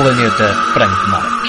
Planeta Franco Marques. Bem-vindos ao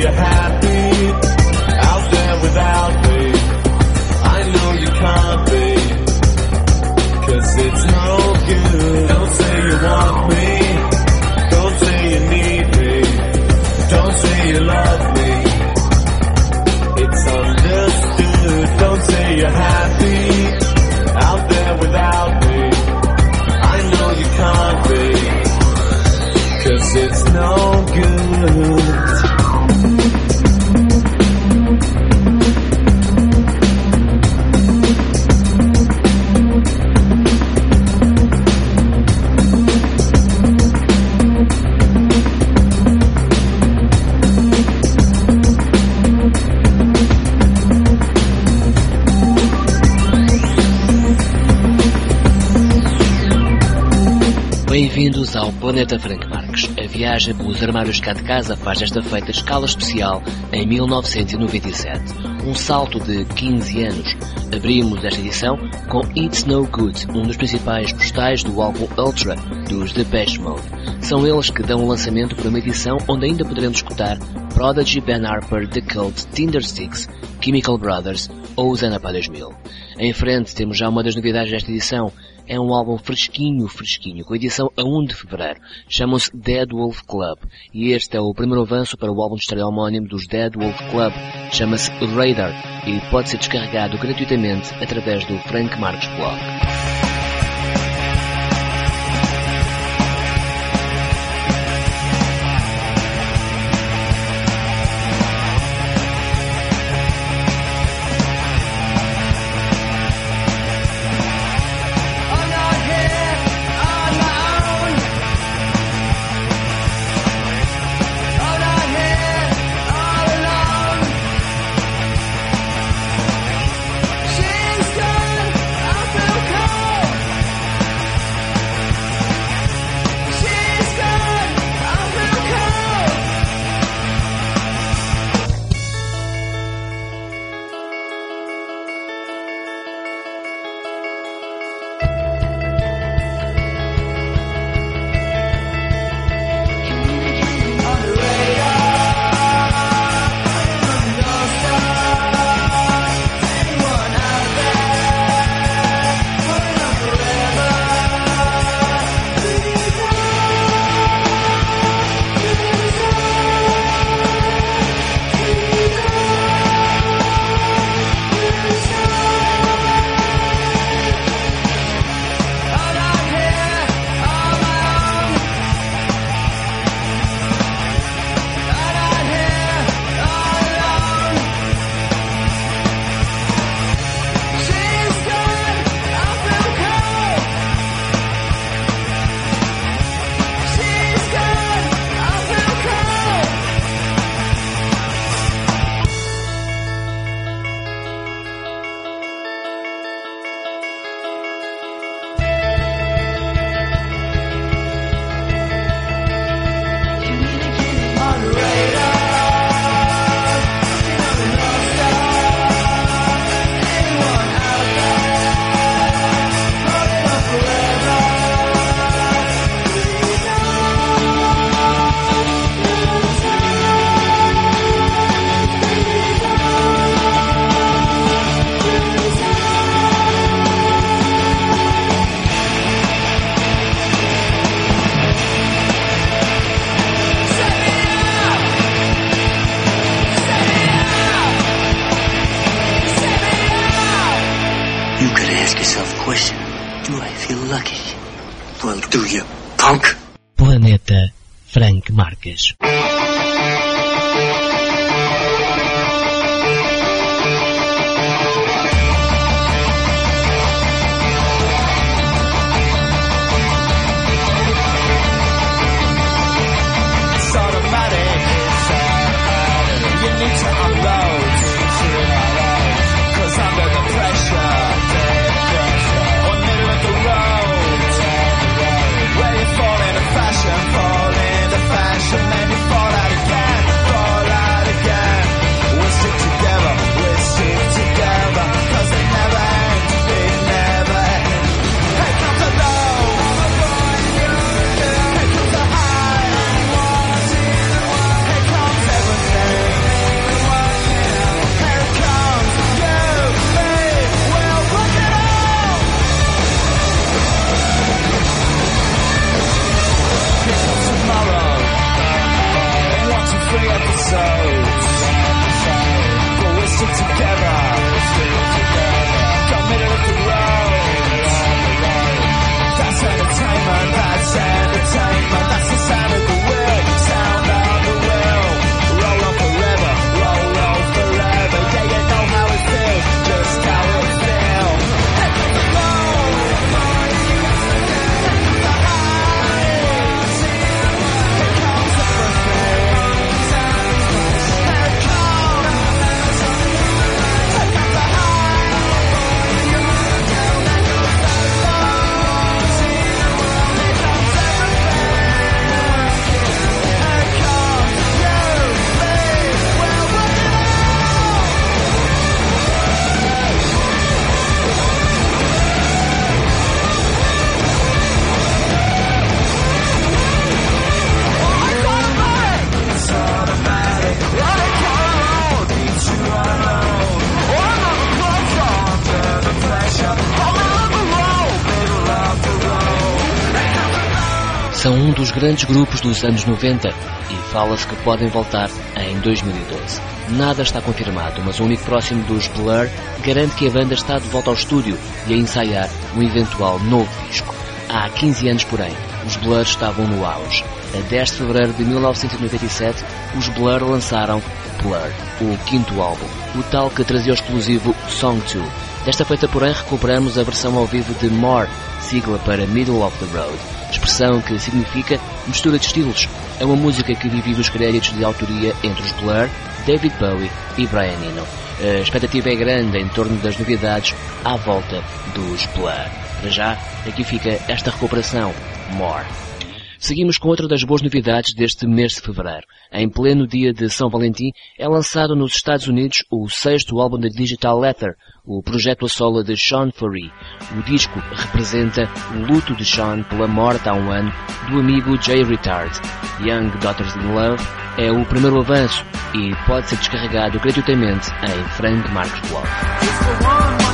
You're happy? Planeta Frank Marques. A viagem pelos armários cá de casa faz desta feita escala especial em 1997. Um salto de 15 anos. Abrimos esta edição com It's No Good, um dos principais postais do álbum Ultra, dos Depeche Mode. São eles que dão o lançamento para uma edição onde ainda poderemos escutar Prodigy, Ben Harper, The Cult, Tinder Sticks, Chemical Brothers ou Zanapa 2000. Em frente temos já uma das novidades desta edição, é um álbum fresquinho, fresquinho, com edição a 1 de fevereiro. Chamam-se Dead Wolf Club. E este é o primeiro avanço para o álbum de estreia homónimo dos Dead Wolf Club. Chama-se Radar e pode ser descarregado gratuitamente através do Frank Marques Blog. Grandes grupos dos anos 90 e fala-se que podem voltar em 2012. Nada está confirmado, mas um amigo próximo dos Blur garante que a banda está de volta ao estúdio e a ensaiar um eventual novo disco. Há 15 anos, porém, os Blur estavam no auge. A 10 de fevereiro de 1997, os Blur lançaram Blur, o quinto álbum, o tal que trazia o exclusivo Song 2. Desta feita, porém, recuperamos a versão ao vivo de More, sigla para Middle of the Road, expressão que significa mistura de estilos. É uma música que divide os créditos de autoria entre os Blur, David Bowie e Brian Eno. A expectativa é grande em torno das novidades à volta dos Blur. Para já, aqui fica esta recuperação, More. Seguimos com outra das boas novidades deste mês de fevereiro. Em pleno dia de São Valentim, é lançado nos Estados Unidos o sexto álbum da Digital Letter, o projeto a solo de Sean Furry. O disco representa o luto de Sean pela morte há um ano do amigo Jay Retard. Young Daughters in Love é o primeiro avanço e pode ser descarregado gratuitamente em Frank Marcos Blog.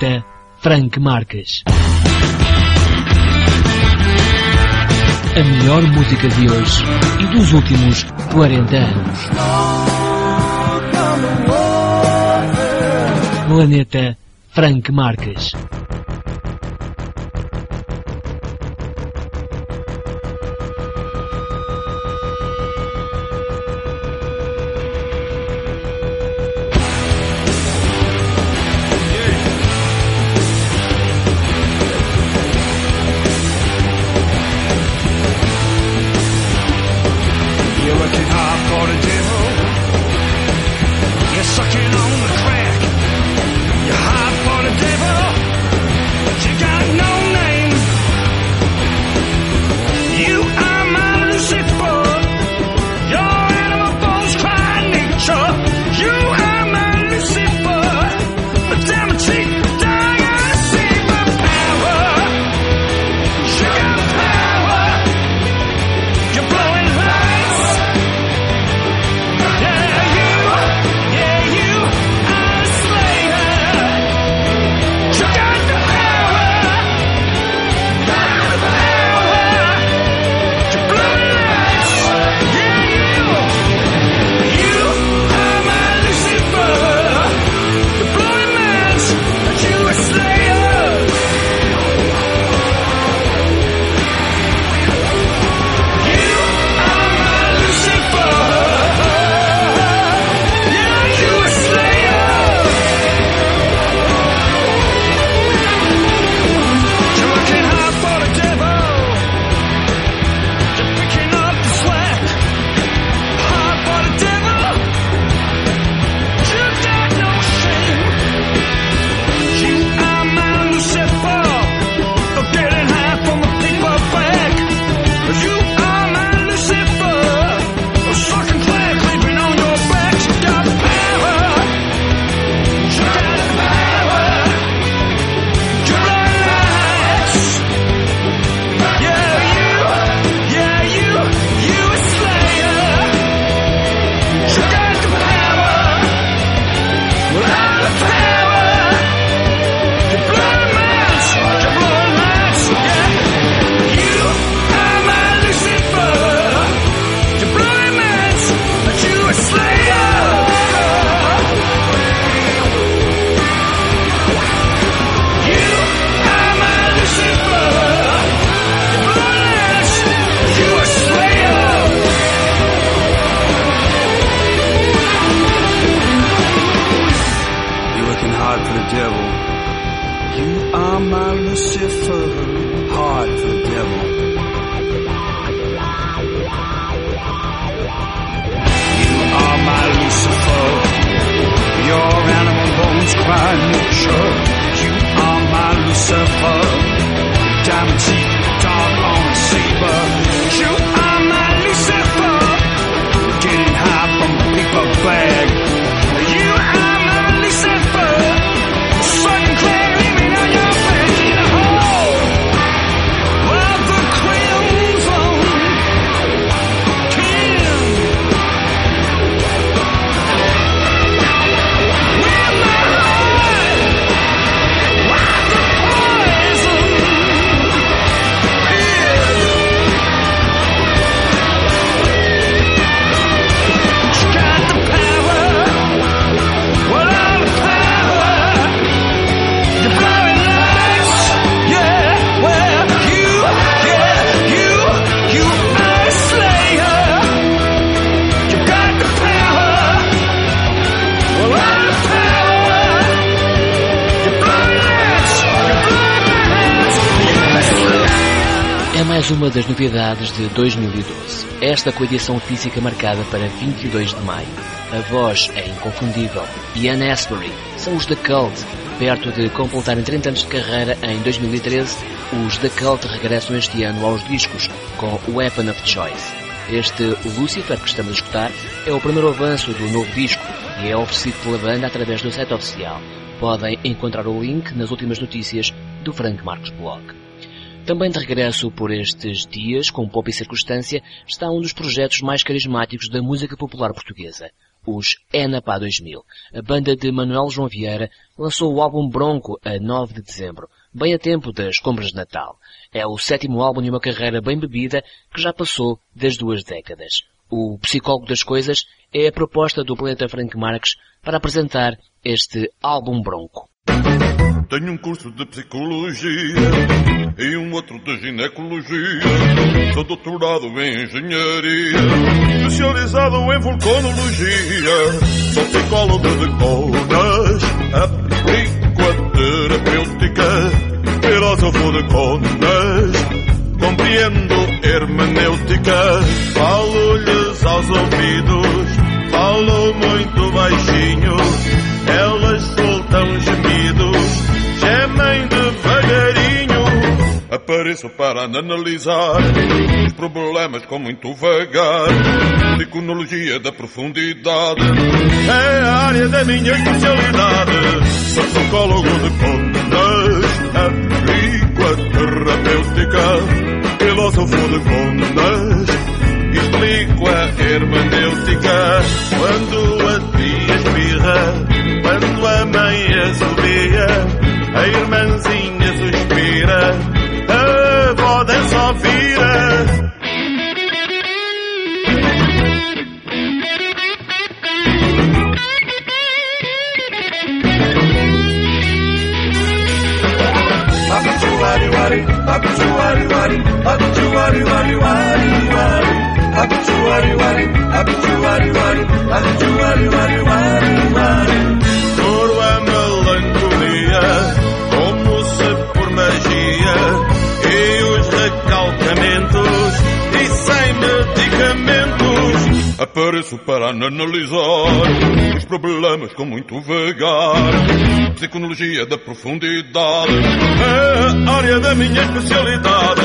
Planeta Frank Marques. A melhor música de hoje e dos últimos 40 anos. Planeta Frank Marques. De 2012. Esta com edição física marcada para 22 de maio. A voz é inconfundível. Ian Asbury são os The Cult. Perto de completarem 30 anos de carreira em 2013, os The Cult regressam este ano aos discos com Weapon of Choice. Este Lucifer que estamos a escutar é o primeiro avanço do novo disco e é oferecido pela banda através do site oficial. Podem encontrar o link nas últimas notícias do Frank Marcos Blog. Também de regresso por estes dias, com e circunstância, está um dos projetos mais carismáticos da música popular portuguesa, os Enapá 2000. A banda de Manuel João Vieira lançou o álbum Bronco a 9 de dezembro, bem a tempo das compras de Natal. É o sétimo álbum de uma carreira bem bebida que já passou das duas décadas. O Psicólogo das Coisas é a proposta do Planeta Frank Marques para apresentar este álbum Bronco. Tenho um curso de psicologia e um outro de ginecologia. Sou doutorado em engenharia, especializado em vulcanologia. Sou psicólogo de conas, aplico a terapêutica. Filósofo de conas, compreendo hermenêutica. Falo-lhes aos ouvidos, falo muito baixinho. Elas soltam gemidos Apareço para analisar os problemas com muito vagar. Psiconologia da profundidade é a área da minha especialidade. Sou psicólogo de contas, aplico a terapêutica, filósofo de contas. Explico a hermenêutica quando a tia espirra, quando a mãe assobia. A irmãzinha wari wari, akuchu wari wari, akuchu wari wari wari wari, akuchu wari wari, akuchu wari wari, akuchu wari wari wari wari. Corba melancolía, como se por magia. Apareço para analisar os problemas com muito vagar. Psicologia da profundidade é a área da minha especialidade.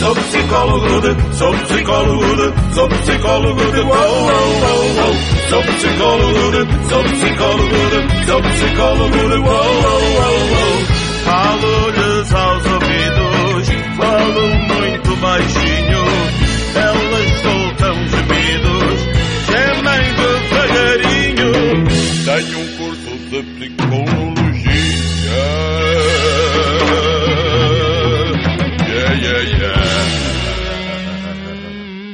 Sou psicólogo de, sou psicólogo de, sou psicólogo de, wow, wow, wow. Sou psicólogo de, sou psicólogo de, sou psicólogo de, wow, wow, wow. Falo-lhes aos ouvidos, falo muito baixinho. De psicologia. Yeah, yeah, yeah.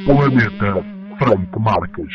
Planeta Franco Marques.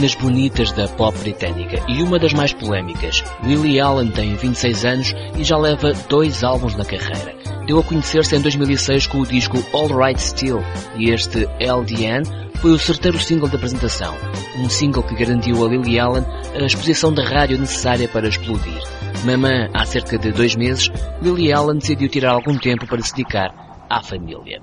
Meninas bonitas da pop britânica e uma das mais polémicas. Lily Allen tem 26 anos e já leva dois álbuns na carreira. Deu a conhecer-se em 2006 com o disco All Right Still e este LDN foi o certeiro single de apresentação. Um single que garantiu a Lily Allen a exposição da rádio necessária para explodir. Mamã, há cerca de dois meses, Lily Allen decidiu tirar algum tempo para se dedicar à família.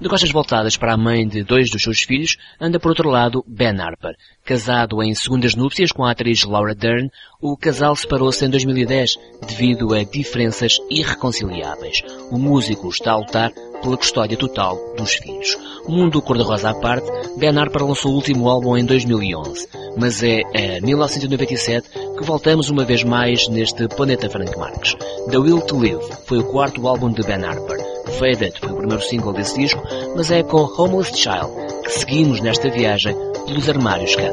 De costas voltadas para a mãe de dois dos seus filhos, anda por outro lado Ben Harper. Casado em segundas núpcias com a atriz Laura Dern, o casal separou-se em 2010 devido a diferenças irreconciliáveis. O músico está a lutar pela custódia total dos filhos. Mundo cor-de-rosa à parte, Harper lançou o último álbum em 2011, mas é a 1997 que voltamos uma vez mais neste planeta Frank Marques. The Will to Live foi o quarto álbum de Ben Harper. Faded foi o primeiro single desse disco, mas é com Homeless Child que seguimos nesta viagem pelos armários cá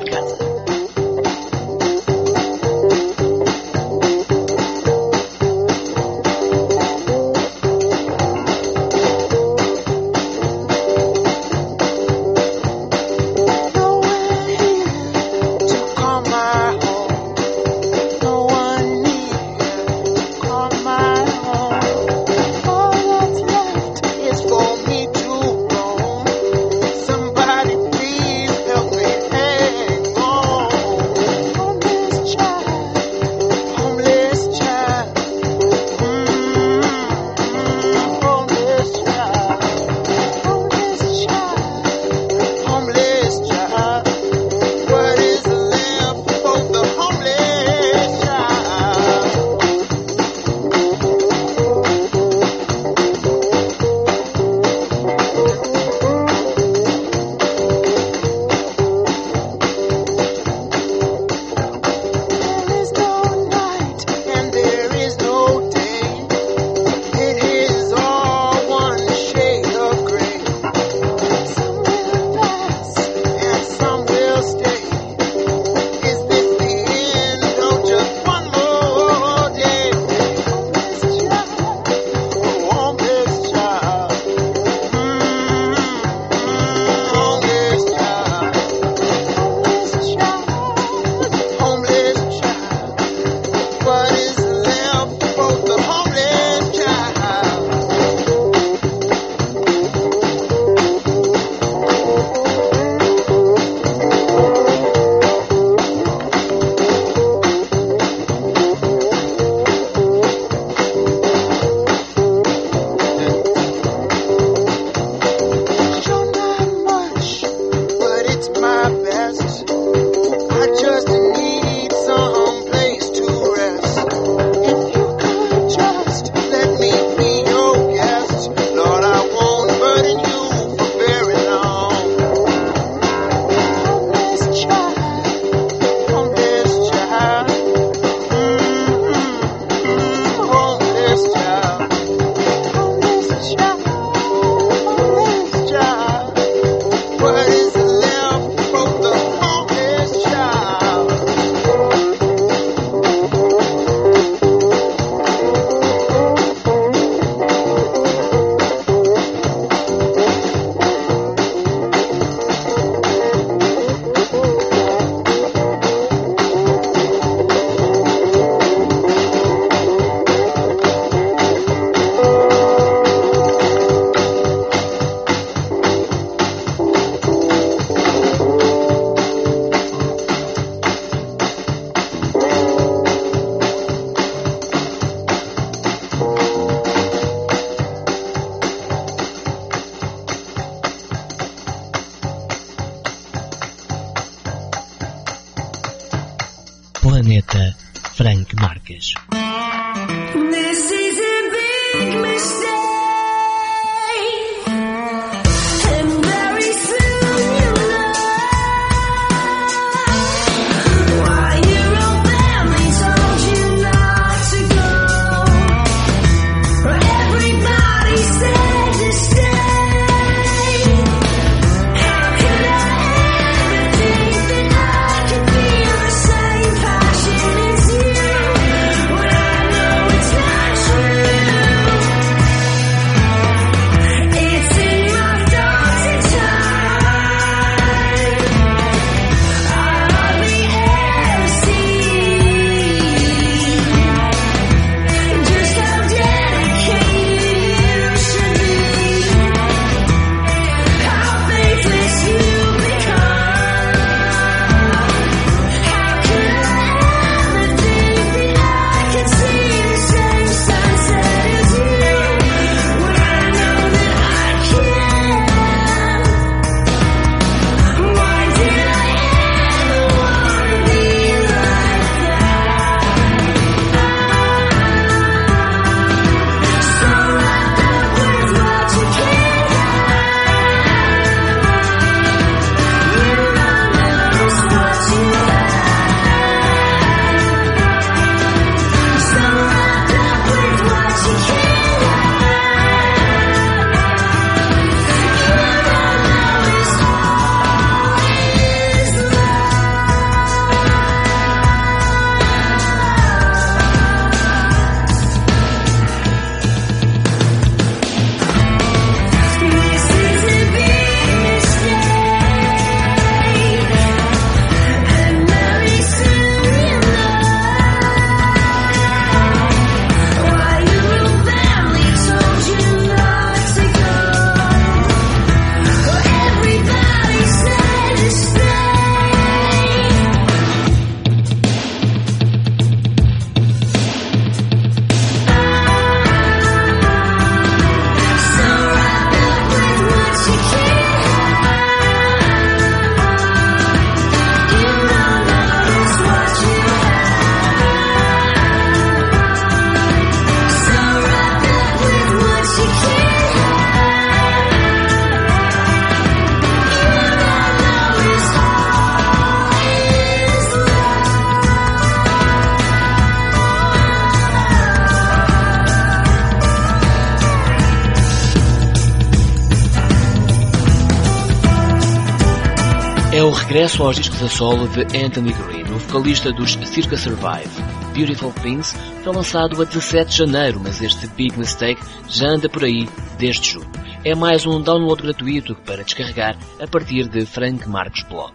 regresso aos discos a solo de Anthony Green, o vocalista dos Circa Survive. Beautiful Things foi lançado a 17 de janeiro, mas este Big Mistake já anda por aí desde julho. É mais um download gratuito para descarregar a partir de Frank Marcos Blog.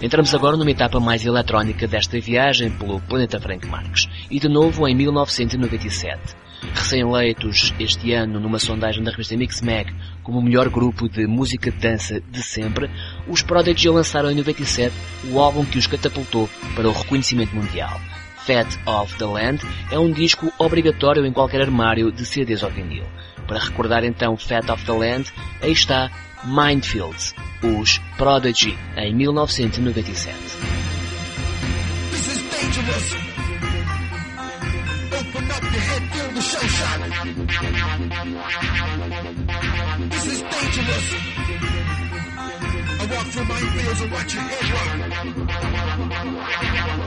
Entramos agora numa etapa mais eletrónica desta viagem pelo planeta Frank Marques, e de novo em 1997 recém-eleitos este ano numa sondagem da revista Mix Mag como o melhor grupo de música de dança de sempre, os Prodigy lançaram em 97 o álbum que os catapultou para o reconhecimento mundial. Fat of the Land é um disco obrigatório em qualquer armário de CDs ou vinil. Para recordar então Fat of the Land, aí está Mindfields, os Prodigy, em 1997. Up your head, feel the show, shot. This is dangerous. I walk through my fears and watch your head rock.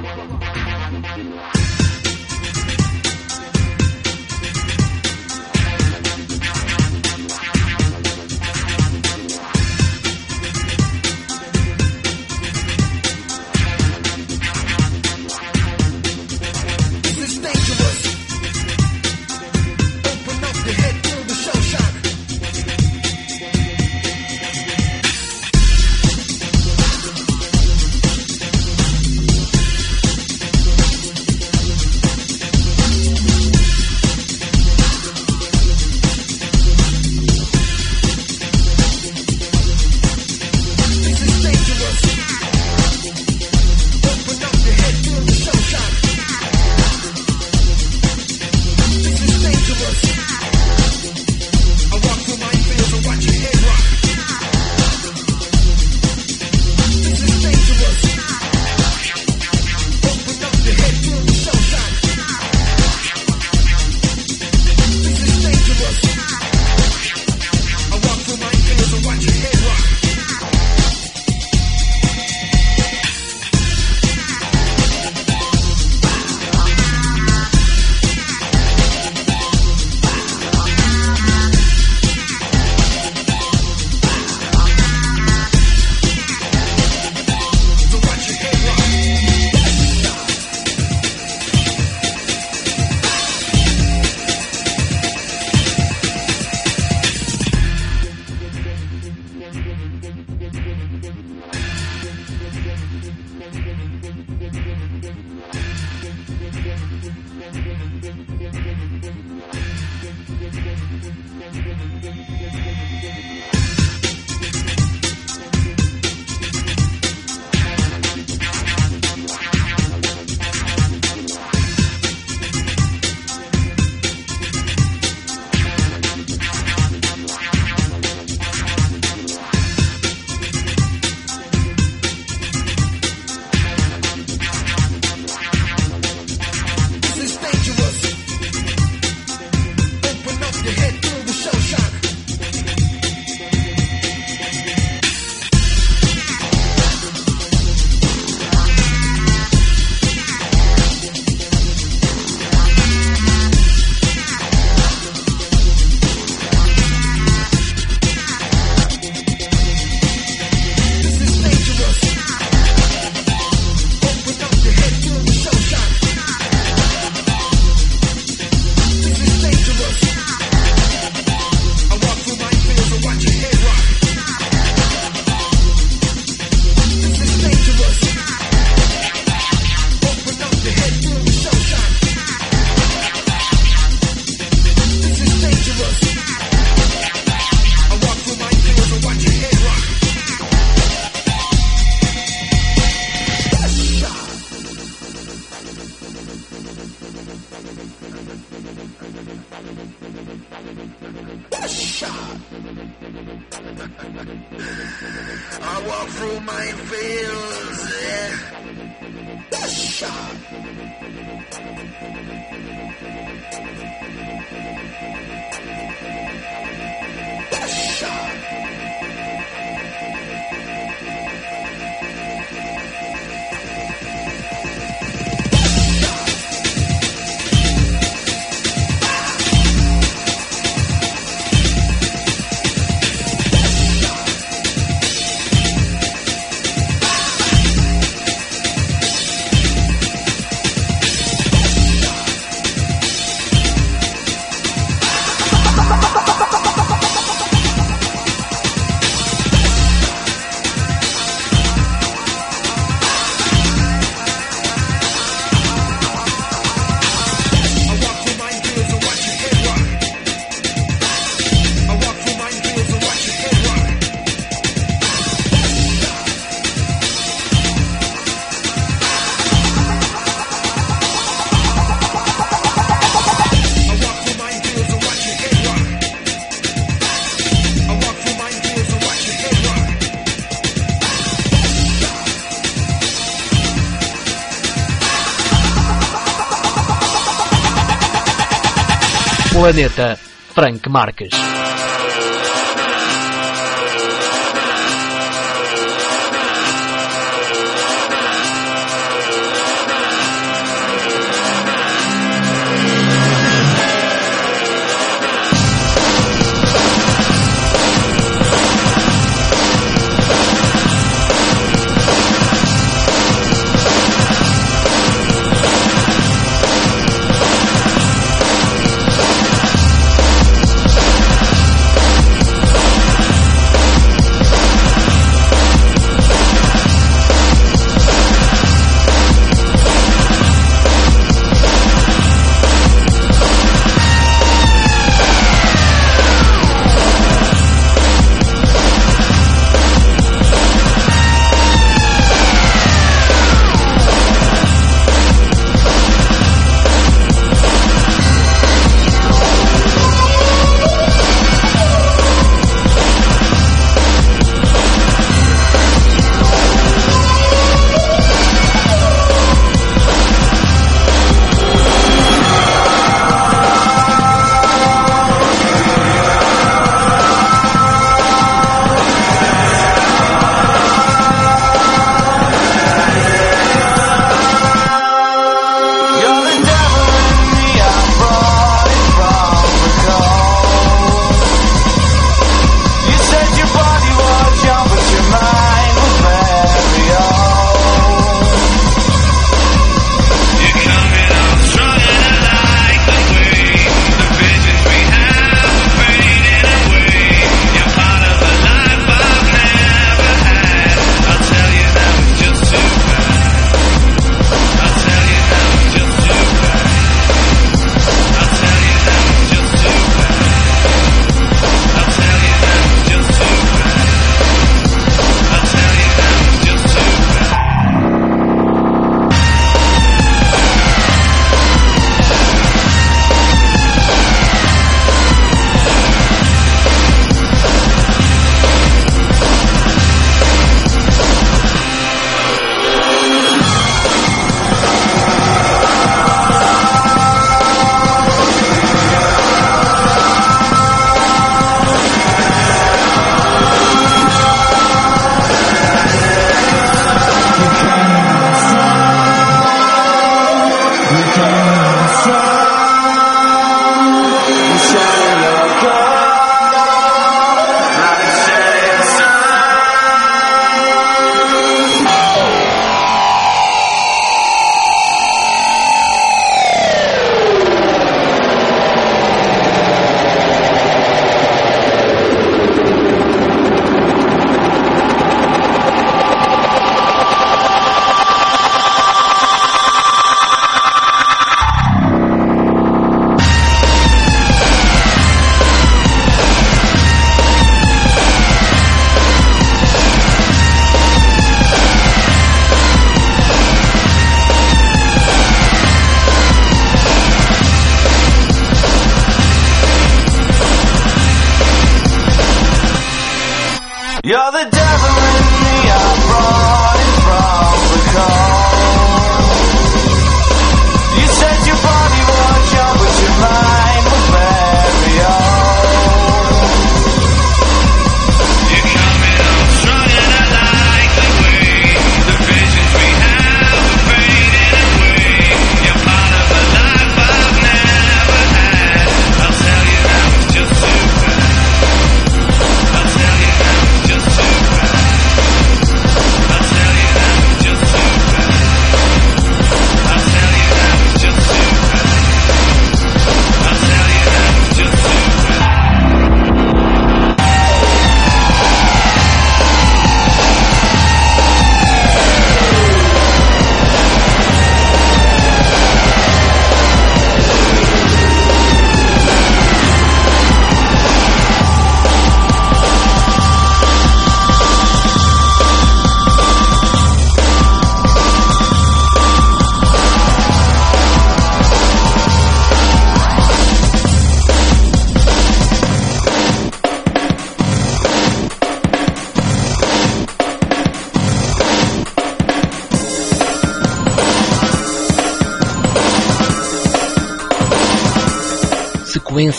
feels it. Shot. Planeta Frank Marques.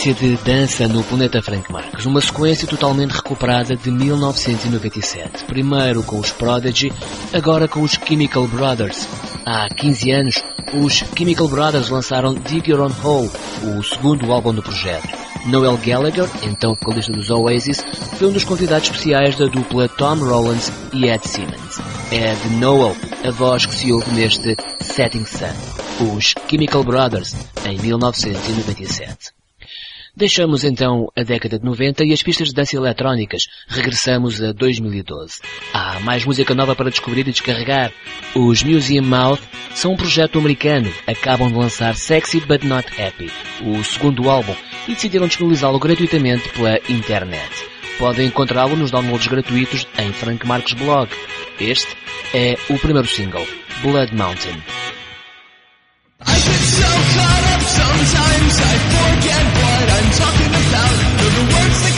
Sequência de dança no planeta Frank Marques, uma sequência totalmente recuperada de 1997. Primeiro com os Prodigy, agora com os Chemical Brothers. Há 15 anos, os Chemical Brothers lançaram Dig Your Own Hole, o segundo álbum do projeto. Noel Gallagher, então vocalista dos Oasis, foi um dos convidados especiais da dupla Tom Rowlands e Ed Simmons. É de Noel a voz que se ouve neste Setting Sun, os Chemical Brothers, em 1997. Deixamos então a década de 90 e as pistas de dança eletrónicas. Regressamos a 2012. Há mais música nova para descobrir e descarregar. Os Museum Mouth são um projeto americano. Acabam de lançar Sexy But Not Happy, o segundo álbum, e decidiram disponibilizá-lo gratuitamente pela internet. Podem encontrá-lo nos downloads gratuitos em Frank Marques Blog. Este é o primeiro single, Blood Mountain. Sometimes I forget what I'm talking about. The words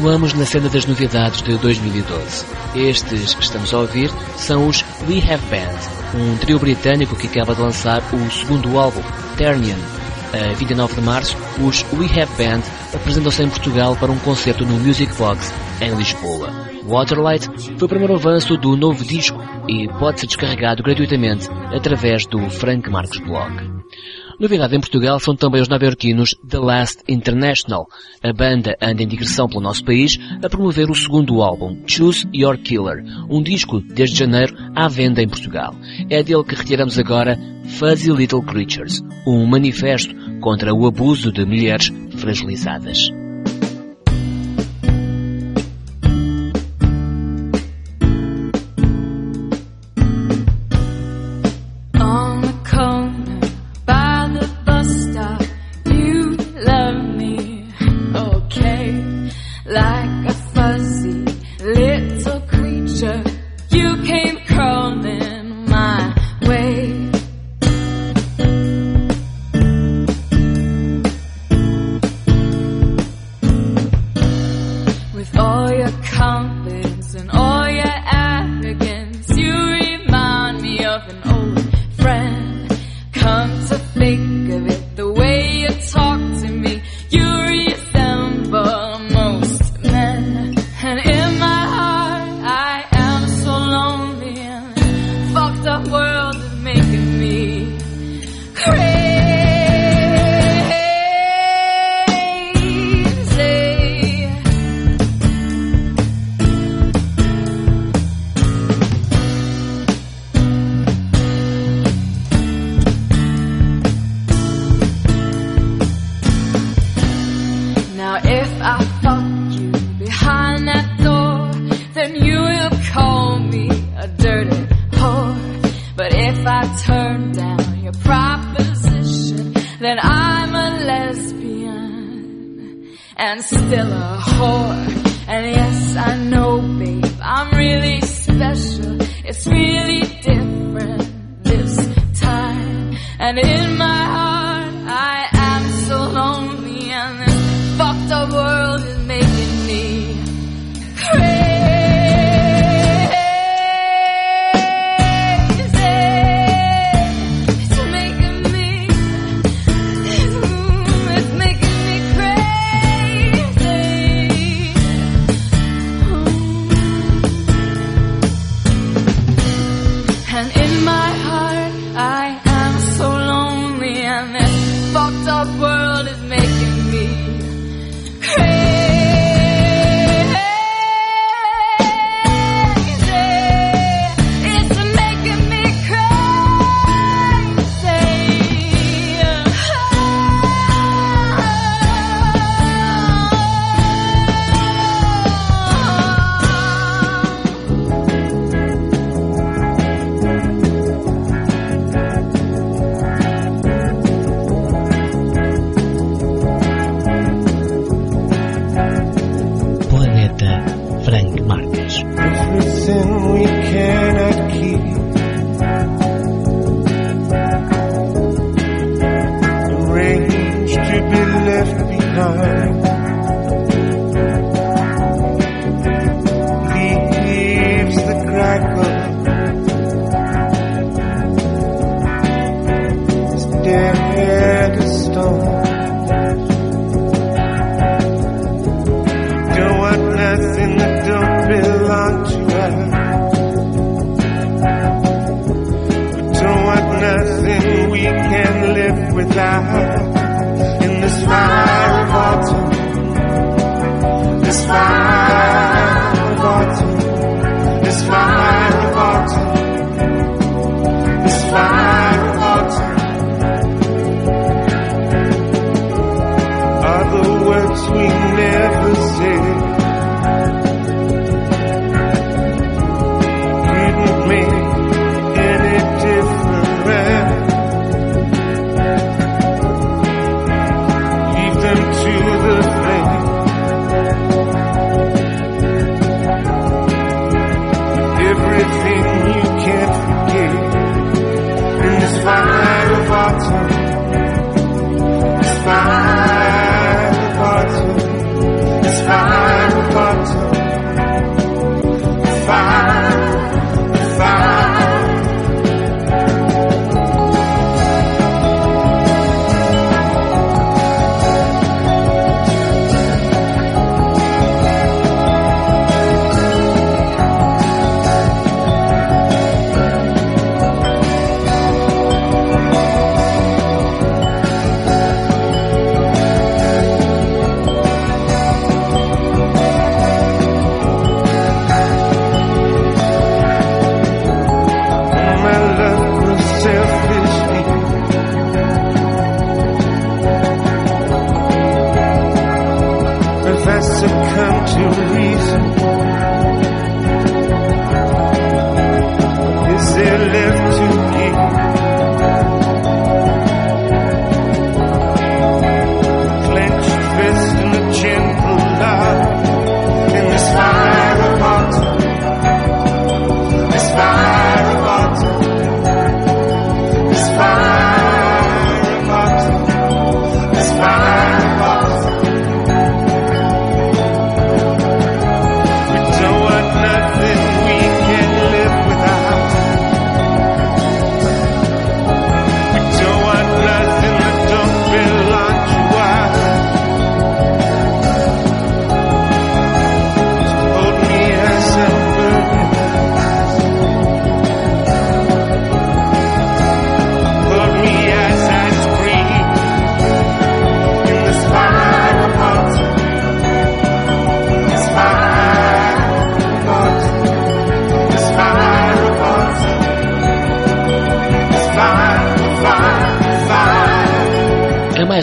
continuamos na cena das novidades de 2012. Estes que estamos a ouvir são os We Have Band, um trio britânico que acaba de lançar o segundo álbum, Ternian. A 29 de março, os We Have Band apresentam-se em Portugal para um concerto no Music Box, em Lisboa. Waterlight foi o primeiro avanço do novo disco e pode ser descarregado gratuitamente através do Frank Marcos Blog. Novidade em Portugal são também os naviorquinos The Last International. A banda anda em digressão pelo nosso país a promover o segundo álbum, Choose Your Killer, um disco desde janeiro à venda em Portugal. É dele que retiramos agora Fuzzy Little Creatures, um manifesto contra o abuso de mulheres fragilizadas.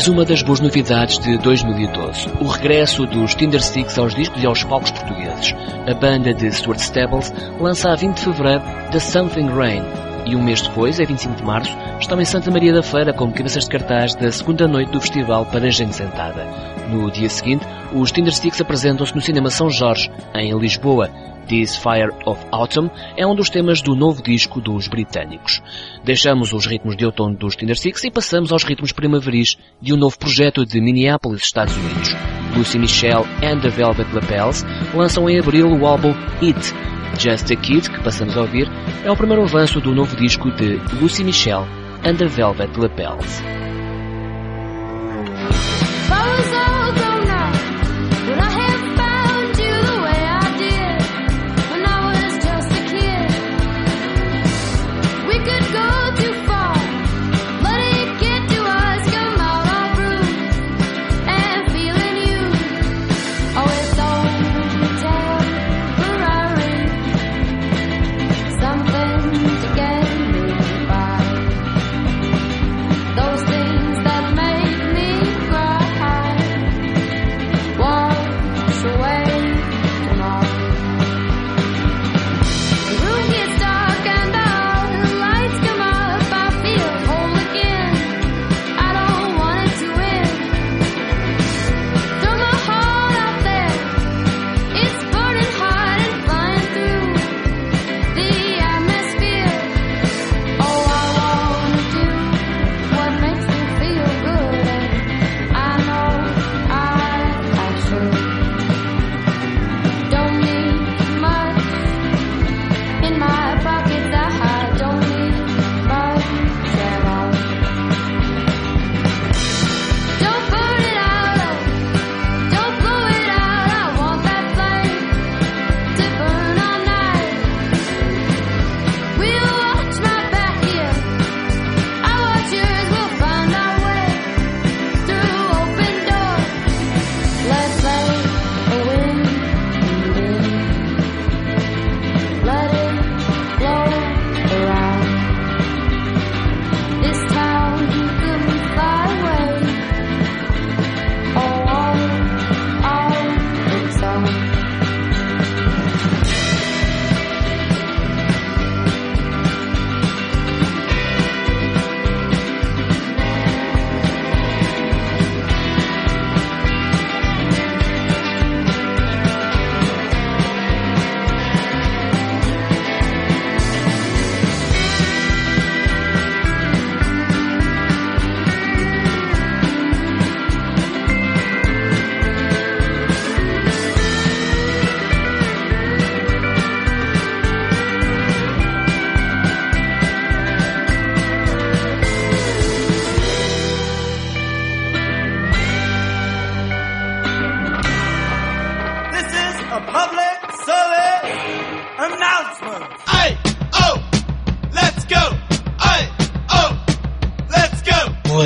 Uma das boas novidades de 2012. O regresso dos Tinder Sticks aos discos e aos palcos portugueses. A banda de Stuart Stables lança a 20 de fevereiro The Something Rain e um mês depois, é 25 de março, estão em Santa Maria da Feira como cabeças de cartaz da segunda noite do festival para gente sentada. No dia seguinte, os Tinder Sticks apresentam-se no Cinema São Jorge, em Lisboa. This Fire of Autumn é um dos temas do novo disco dos britânicos. Deixamos os ritmos de outono dos Tinder Sticks e passamos aos ritmos primaveris de um novo projeto de Minneapolis, Estados Unidos. Lucy Michelle and the Velvet Lapels lançam em abril o álbum It, Just a Kid, que passamos a ouvir, é o primeiro avanço do novo disco de Lucy Michelle and the Velvet Lapels.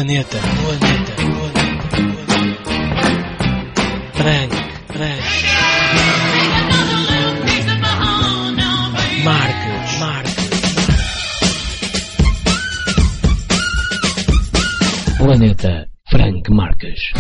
Planeta, planeta, planeta, Frank, Frank. Marcos, Marcos. Planeta Frank Marques.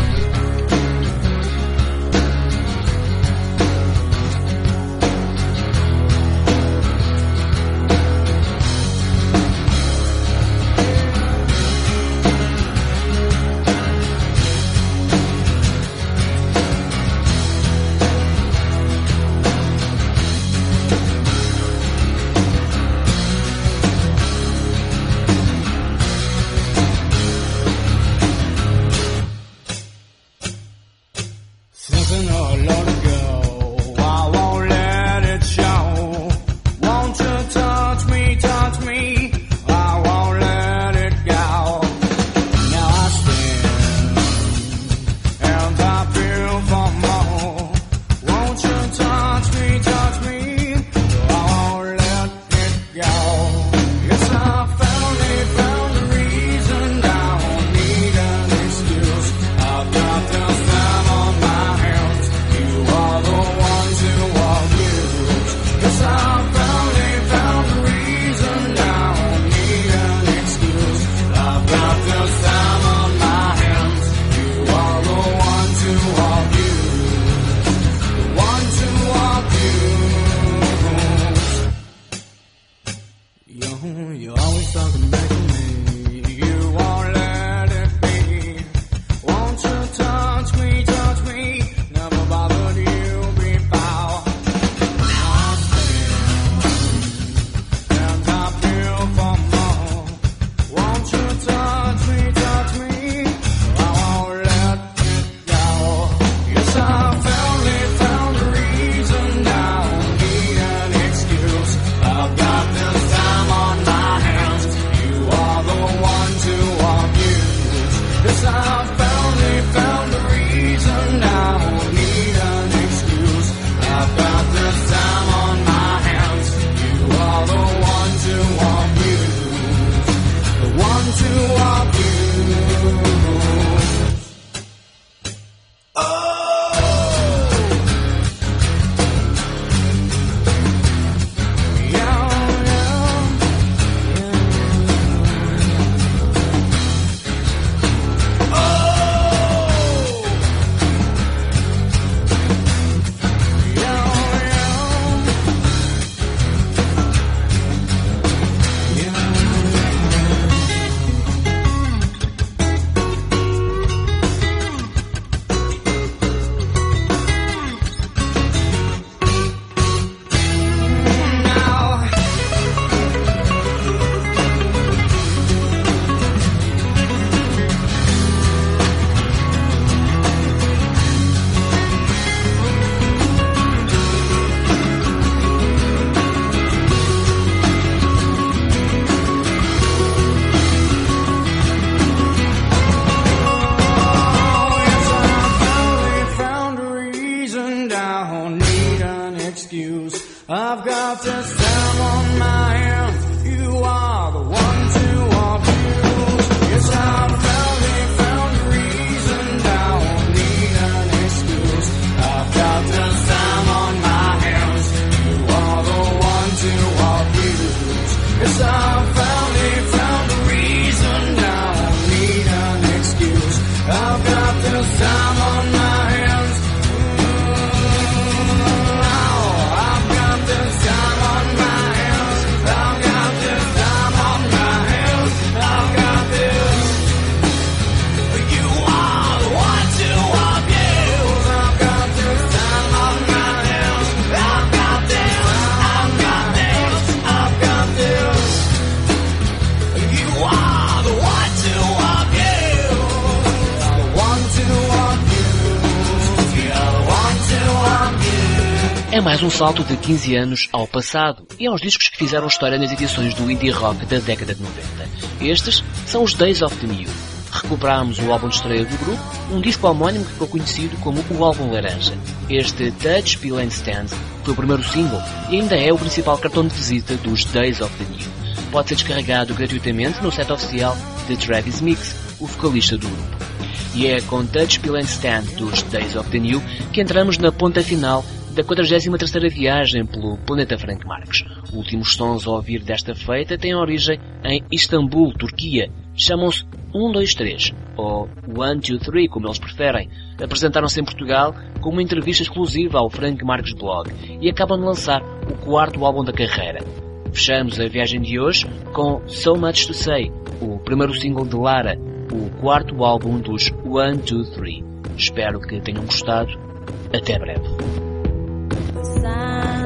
Mais um salto de 15 anos ao passado e aos discos que fizeram história nas edições do indie rock da década de 90. Estes são os Days of the New. Recuperámos o álbum de estreia do grupo, um disco homónimo que ficou conhecido como o álbum laranja. Este Touch Bill and Stand foi o primeiro single e ainda é o principal cartão de visita dos Days of the New. Pode ser descarregado gratuitamente no set oficial de Travis Mix, o vocalista do grupo. E é com Touch Bill and Stand dos Days of the New que entramos na ponta final da 43ª viagem pelo planeta Frank Marques. Os últimos sons a ouvir desta feita têm origem em Istambul, Turquia. Chamam-se 1, 2, 3, ou 1, 2, 3, como eles preferem. Apresentaram-se em Portugal com uma entrevista exclusiva ao Frank Marques Blog e acabam de lançar o quarto álbum da carreira. Fechamos a viagem de hoje com So Much to Say, o primeiro single de Lara, o quarto álbum dos 1, 2, 3. Espero que tenham gostado. Até breve. sun.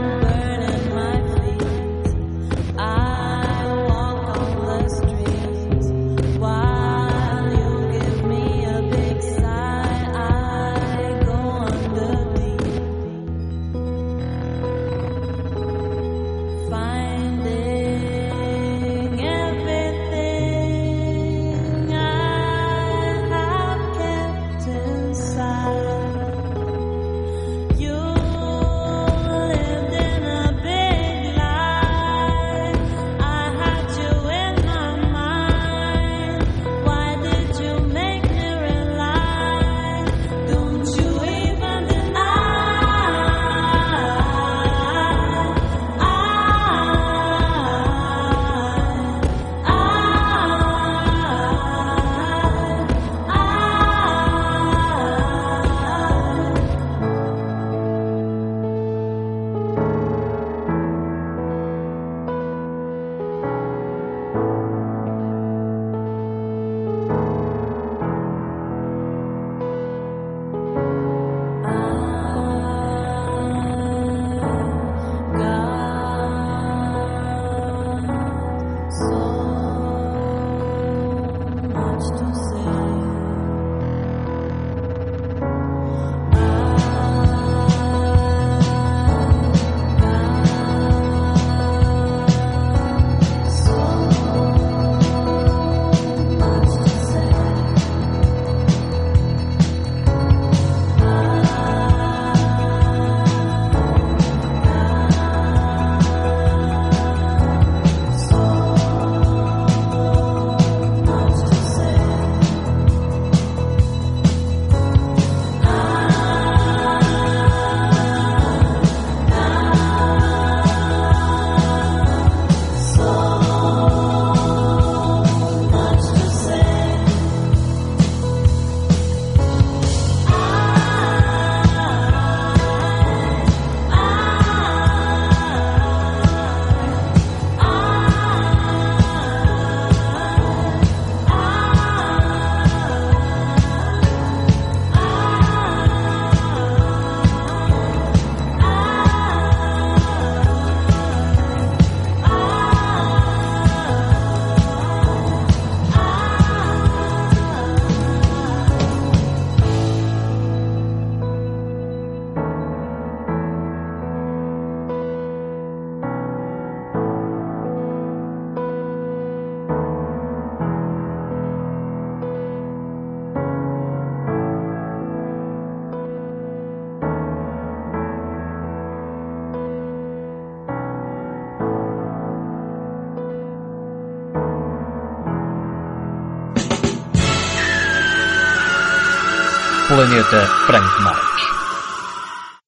Planeta.